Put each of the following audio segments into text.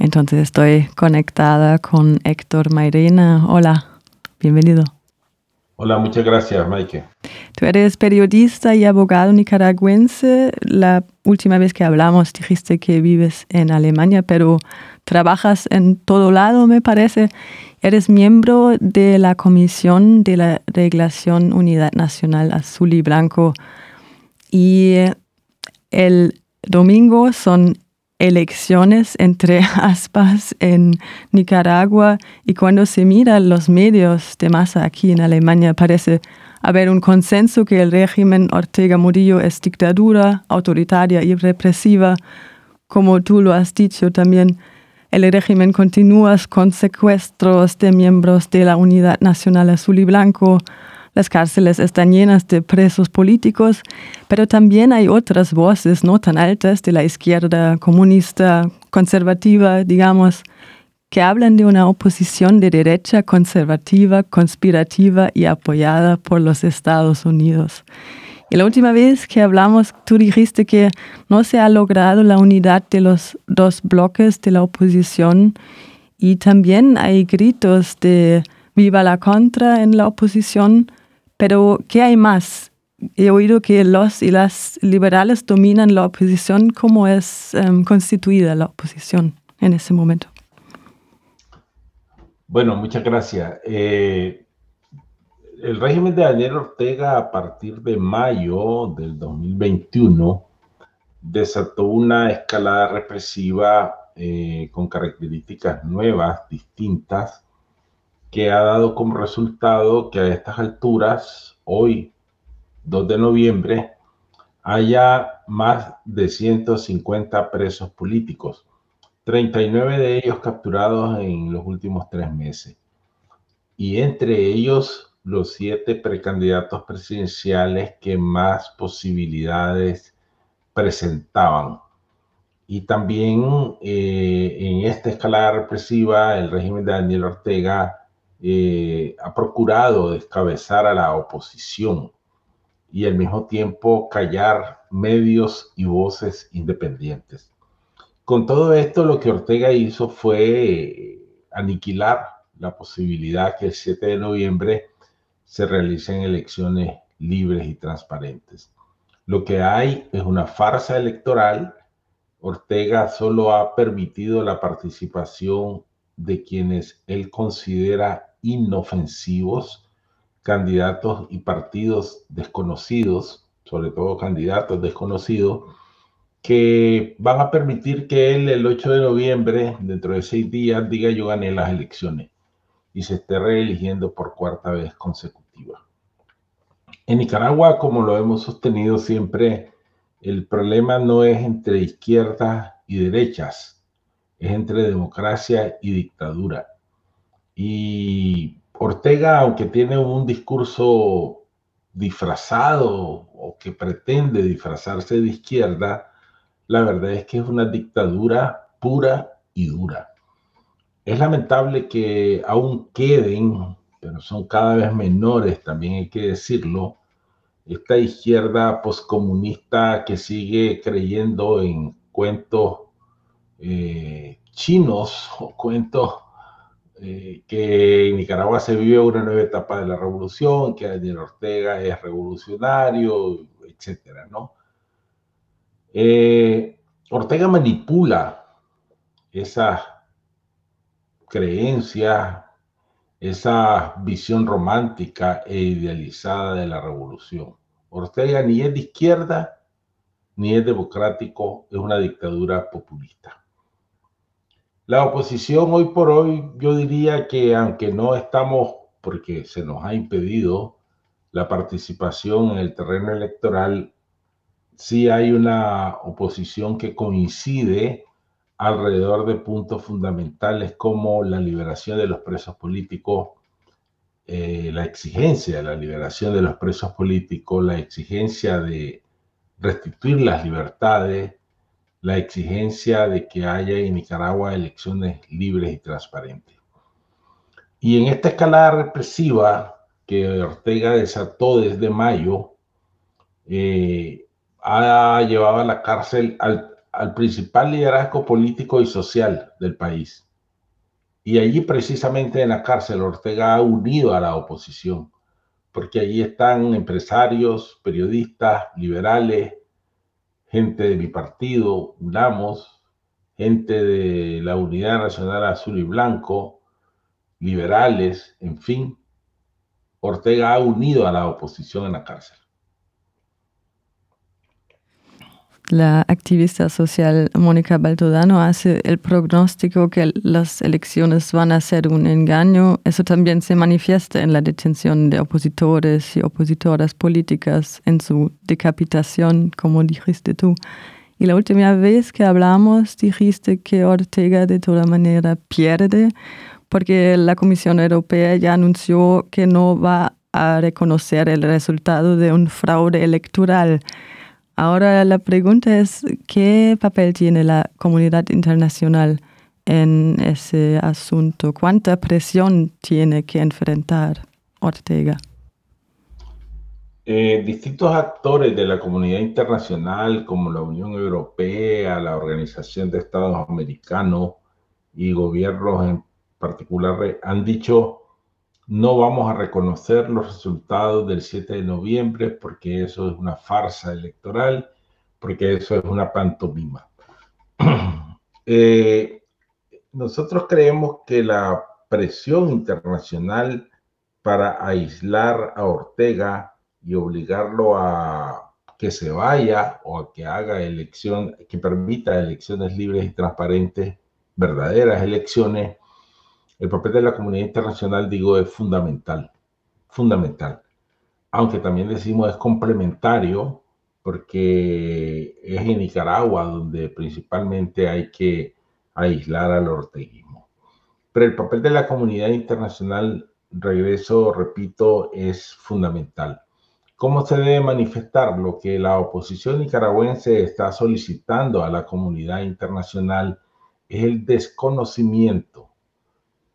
Entonces estoy conectada con Héctor Mairena. Hola, bienvenido. Hola, muchas gracias, Maike. Tú eres periodista y abogado nicaragüense. La última vez que hablamos dijiste que vives en Alemania, pero trabajas en todo lado, me parece. Eres miembro de la Comisión de la Reglación Unidad Nacional Azul y Blanco. Y el domingo son elecciones entre aspas en Nicaragua y cuando se mira los medios de masa aquí en Alemania parece haber un consenso que el régimen Ortega Murillo es dictadura autoritaria y represiva. Como tú lo has dicho también, el régimen continúa con secuestros de miembros de la Unidad Nacional Azul y Blanco, las cárceles están llenas de presos políticos, pero también hay otras voces no tan altas de la izquierda comunista, conservativa, digamos, que hablan de una oposición de derecha conservativa, conspirativa y apoyada por los Estados Unidos. Y la última vez que hablamos, tú dijiste que no se ha logrado la unidad de los dos bloques de la oposición y también hay gritos de viva la contra en la oposición, pero, ¿qué hay más? He oído que los y las liberales dominan la oposición. ¿Cómo es em, constituida la oposición en ese momento? Bueno, muchas gracias. Eh, el régimen de Daniel Ortega a partir de mayo del 2021 desató una escalada represiva eh, con características nuevas, distintas, que ha dado como resultado que a estas alturas, hoy, 2 de noviembre, haya más de 150 presos políticos, 39 de ellos capturados en los últimos tres meses, y entre ellos los siete precandidatos presidenciales que más posibilidades presentaban. Y también eh, en esta escalada represiva, el régimen de Daniel Ortega eh, ha procurado descabezar a la oposición y al mismo tiempo callar medios y voces independientes. Con todo esto, lo que Ortega hizo fue eh, aniquilar la posibilidad que el 7 de noviembre se realicen elecciones libres y transparentes. Lo que hay es una farsa electoral. Ortega solo ha permitido la participación de quienes él considera inofensivos, candidatos y partidos desconocidos, sobre todo candidatos desconocidos, que van a permitir que él el 8 de noviembre, dentro de seis días, diga yo gané las elecciones y se esté reeligiendo por cuarta vez consecutiva. En Nicaragua, como lo hemos sostenido siempre, el problema no es entre izquierdas y derechas, es entre democracia y dictadura. Y Ortega, aunque tiene un discurso disfrazado o que pretende disfrazarse de izquierda, la verdad es que es una dictadura pura y dura. Es lamentable que aún queden, pero son cada vez menores, también hay que decirlo, esta izquierda poscomunista que sigue creyendo en cuentos eh, chinos o cuentos eh, que en Nicaragua se vive una nueva etapa de la revolución, que Daniel Ortega es revolucionario, etcétera, ¿no? Eh, Ortega manipula esa creencia, esa visión romántica e idealizada de la revolución. Ortega ni es de izquierda ni es democrático, es una dictadura populista. La oposición hoy por hoy, yo diría que aunque no estamos, porque se nos ha impedido la participación en el terreno electoral, sí hay una oposición que coincide alrededor de puntos fundamentales como la liberación de los presos políticos, eh, la exigencia de la liberación de los presos políticos, la exigencia de restituir las libertades, la exigencia de que haya en Nicaragua elecciones libres y transparentes. Y en esta escalada represiva que Ortega desató desde mayo, eh, ha llevado a la cárcel al principal liderazgo político y social del país. Y allí precisamente en la cárcel Ortega ha unido a la oposición, porque allí están empresarios, periodistas, liberales, gente de mi partido, UNAMOS, gente de la Unidad Nacional Azul y Blanco, liberales, en fin. Ortega ha unido a la oposición en la cárcel. La activista social Mónica Baltodano hace el pronóstico que las elecciones van a ser un engaño. Eso también se manifiesta en la detención de opositores y opositoras políticas, en su decapitación, como dijiste tú. Y la última vez que hablamos dijiste que Ortega de toda manera pierde porque la Comisión Europea ya anunció que no va a reconocer el resultado de un fraude electoral. Ahora la pregunta es, ¿qué papel tiene la comunidad internacional en ese asunto? ¿Cuánta presión tiene que enfrentar Ortega? Eh, distintos actores de la comunidad internacional, como la Unión Europea, la Organización de Estados Americanos y gobiernos en particular, han dicho no vamos a reconocer los resultados del 7 de noviembre porque eso es una farsa electoral, porque eso es una pantomima. Eh, nosotros creemos que la presión internacional para aislar a Ortega y obligarlo a que se vaya o a que haga elección, que permita elecciones libres y transparentes, verdaderas elecciones, el papel de la comunidad internacional, digo, es fundamental, fundamental. Aunque también decimos es complementario, porque es en Nicaragua donde principalmente hay que aislar al orteguismo. Pero el papel de la comunidad internacional, regreso, repito, es fundamental. ¿Cómo se debe manifestar lo que la oposición nicaragüense está solicitando a la comunidad internacional? Es el desconocimiento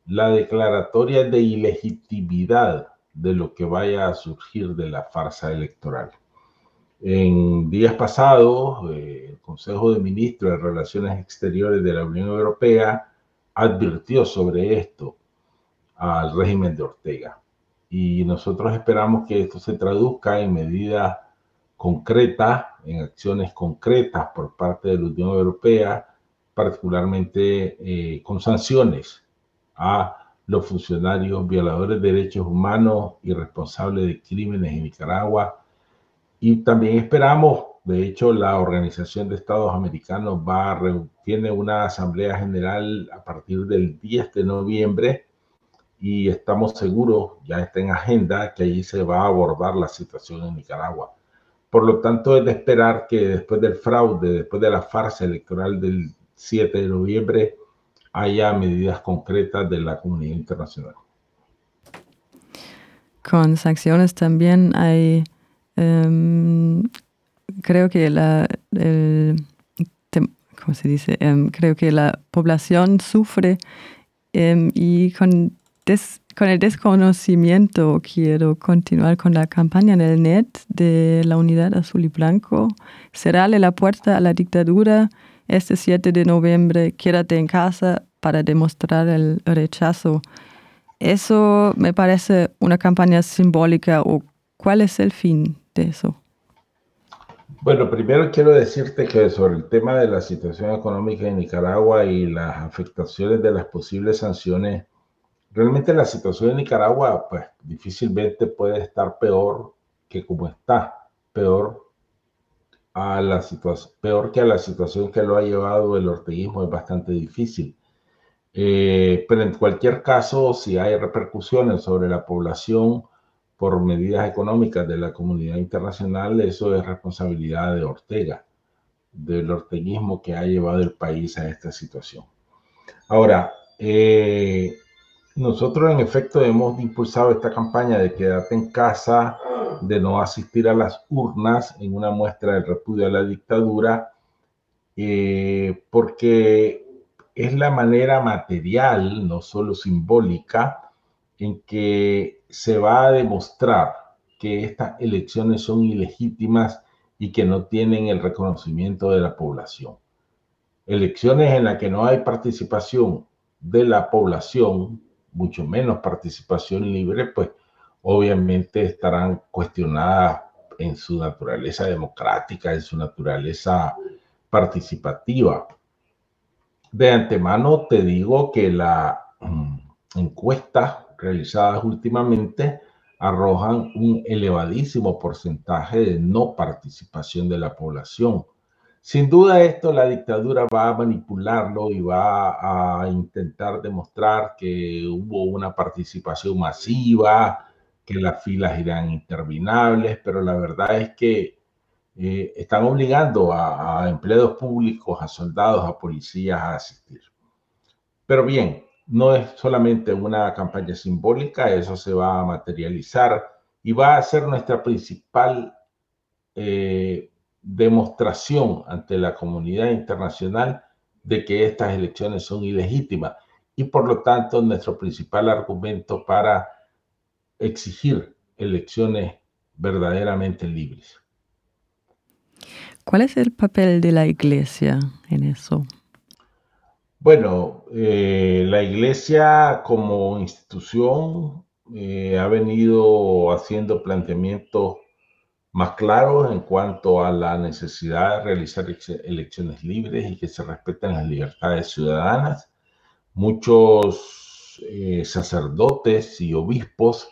la declaratoria de ilegitimidad de lo que vaya a surgir de la farsa electoral. En días pasados, eh, el Consejo de Ministros de Relaciones Exteriores de la Unión Europea advirtió sobre esto al régimen de Ortega. Y nosotros esperamos que esto se traduzca en medidas concretas, en acciones concretas por parte de la Unión Europea, particularmente eh, con sanciones a los funcionarios violadores de derechos humanos y responsables de crímenes en Nicaragua. Y también esperamos, de hecho, la Organización de Estados Americanos tiene una asamblea general a partir del 10 de noviembre y estamos seguros, ya está en agenda, que allí se va a abordar la situación en Nicaragua. Por lo tanto, es de esperar que después del fraude, después de la farsa electoral del 7 de noviembre, haya medidas concretas de la comunidad internacional. Con sanciones también hay, em, creo que la, ¿cómo se dice? Em, creo que la población sufre em, y con, con el desconocimiento quiero continuar con la campaña en el net de la Unidad Azul y Blanco. Cerrarle la puerta a la dictadura este 7 de noviembre, quédate en casa para demostrar el rechazo. Eso me parece una campaña simbólica o cuál es el fin de eso. Bueno, primero quiero decirte que sobre el tema de la situación económica en Nicaragua y las afectaciones de las posibles sanciones, realmente la situación en Nicaragua, pues difícilmente puede estar peor que como está, peor a la situación, peor que a la situación que lo ha llevado el orteguismo es bastante difícil. Eh, pero en cualquier caso, si hay repercusiones sobre la población por medidas económicas de la comunidad internacional, eso es responsabilidad de Ortega, del orteguismo que ha llevado el país a esta situación. Ahora, eh, nosotros en efecto hemos impulsado esta campaña de quedarte en casa, de no asistir a las urnas en una muestra del repudio a la dictadura, eh, porque es la manera material, no solo simbólica, en que se va a demostrar que estas elecciones son ilegítimas y que no tienen el reconocimiento de la población. elecciones en las que no hay participación de la población, mucho menos participación libre, pues obviamente estarán cuestionadas en su naturaleza democrática, en su naturaleza participativa. De antemano te digo que las mm, encuestas realizadas últimamente arrojan un elevadísimo porcentaje de no participación de la población. Sin duda esto la dictadura va a manipularlo y va a intentar demostrar que hubo una participación masiva, que las filas eran interminables, pero la verdad es que eh, están obligando a, a empleados públicos, a soldados, a policías a asistir. Pero bien, no es solamente una campaña simbólica, eso se va a materializar y va a ser nuestra principal eh, demostración ante la comunidad internacional de que estas elecciones son ilegítimas y por lo tanto nuestro principal argumento para exigir elecciones verdaderamente libres. ¿Cuál es el papel de la Iglesia en eso? Bueno, eh, la Iglesia como institución eh, ha venido haciendo planteamientos más claros en cuanto a la necesidad de realizar elecciones libres y que se respeten las libertades ciudadanas. Muchos eh, sacerdotes y obispos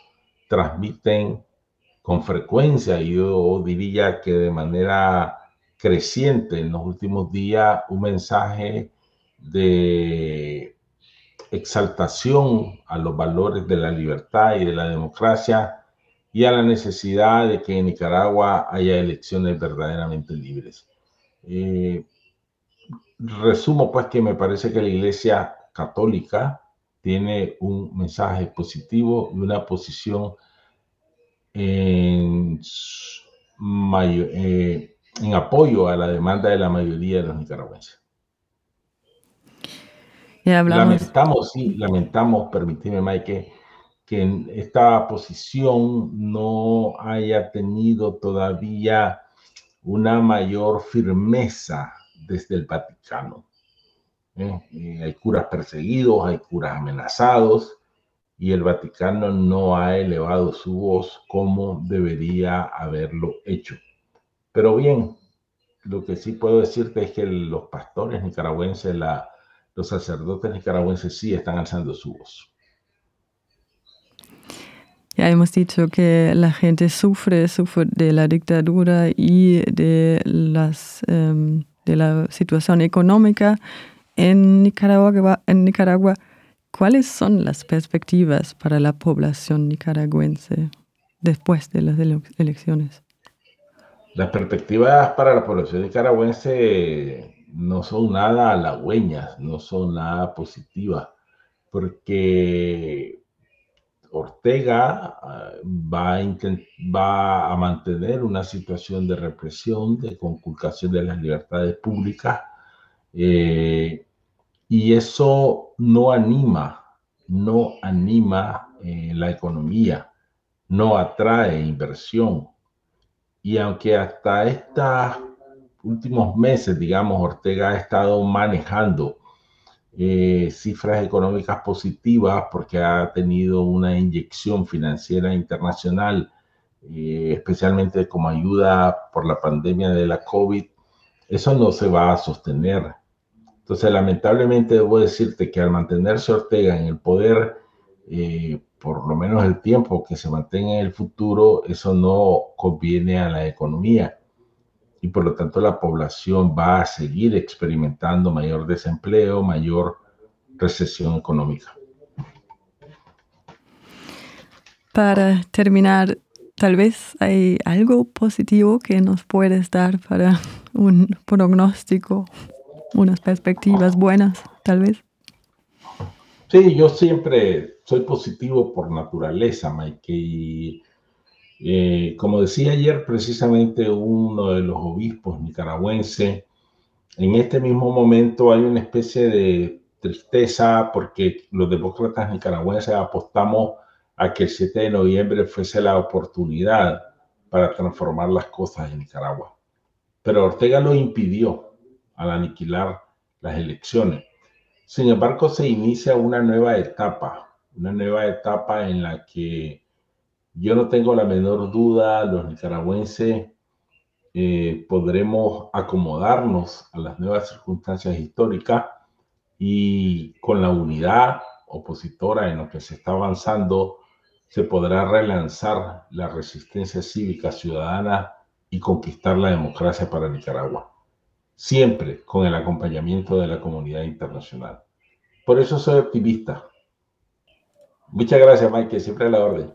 transmiten con frecuencia, yo diría que de manera creciente en los últimos días, un mensaje de exaltación a los valores de la libertad y de la democracia y a la necesidad de que en Nicaragua haya elecciones verdaderamente libres. Eh, resumo pues que me parece que la Iglesia Católica tiene un mensaje positivo y una posición en, eh, en apoyo a la demanda de la mayoría de los nicaragüenses. Lamentamos, sí, lamentamos, permíteme, Mike, que esta posición no haya tenido todavía una mayor firmeza desde el Vaticano. ¿eh? Eh, hay curas perseguidos, hay curas amenazados, y el Vaticano no ha elevado su voz como debería haberlo hecho. Pero bien, lo que sí puedo decirte es que los pastores nicaragüenses, los sacerdotes nicaragüenses sí están alzando su voz. Ya hemos dicho que la gente sufre, sufre de la dictadura y de, las, em, de la situación económica en Nicaragua, en Nicaragua. ¿Cuáles son las perspectivas para la población nicaragüense después de las elecciones? Las perspectivas para la población nicaragüense no son nada halagüeñas, no son nada positivas, porque Ortega ah, va a, mantener una situación de represión, de conculcación de las libertades públicas, eh, y eso no anima, no anima eh, la economía, no atrae inversión. Y aunque hasta estos últimos meses, digamos, Ortega ha estado manejando eh, cifras económicas positivas porque ha tenido una inyección financiera internacional, eh, especialmente como ayuda por la pandemia de la COVID, eso no se va a sostener. Entonces, lamentablemente debo decirte que al mantenerse Ortega en el poder, eh, por lo menos el tiempo que se mantenga en el futuro, eso no conviene a la economía y por lo tanto la población va a seguir experimentando mayor desempleo, mayor recesión económica. Para terminar, tal vez hay algo positivo que nos puedes dar para un pronóstico, unas perspectivas buenas, tal vez. Sí, yo siempre soy positivo por naturaleza, Mike, y eh, como decía ayer precisamente uno de los obispos nicaragüenses, en este mismo momento hay una especie de tristeza porque los demócratas nicaragüenses apostamos a que el 7 de noviembre fuese la oportunidad para transformar las cosas en Nicaragua. Pero Ortega lo impidió al aniquilar las elecciones. Sin embargo, se inicia una nueva etapa, una nueva etapa en la que yo no tengo la menor duda, los nicaragüenses eh, podremos acomodarnos a las nuevas circunstancias históricas y con la unidad opositora en lo que se está avanzando, se podrá relanzar la resistencia cívica ciudadana y conquistar la democracia para Nicaragua, siempre con el acompañamiento de la comunidad internacional. Por eso soy optimista. Muchas gracias, Mike, siempre a la orden.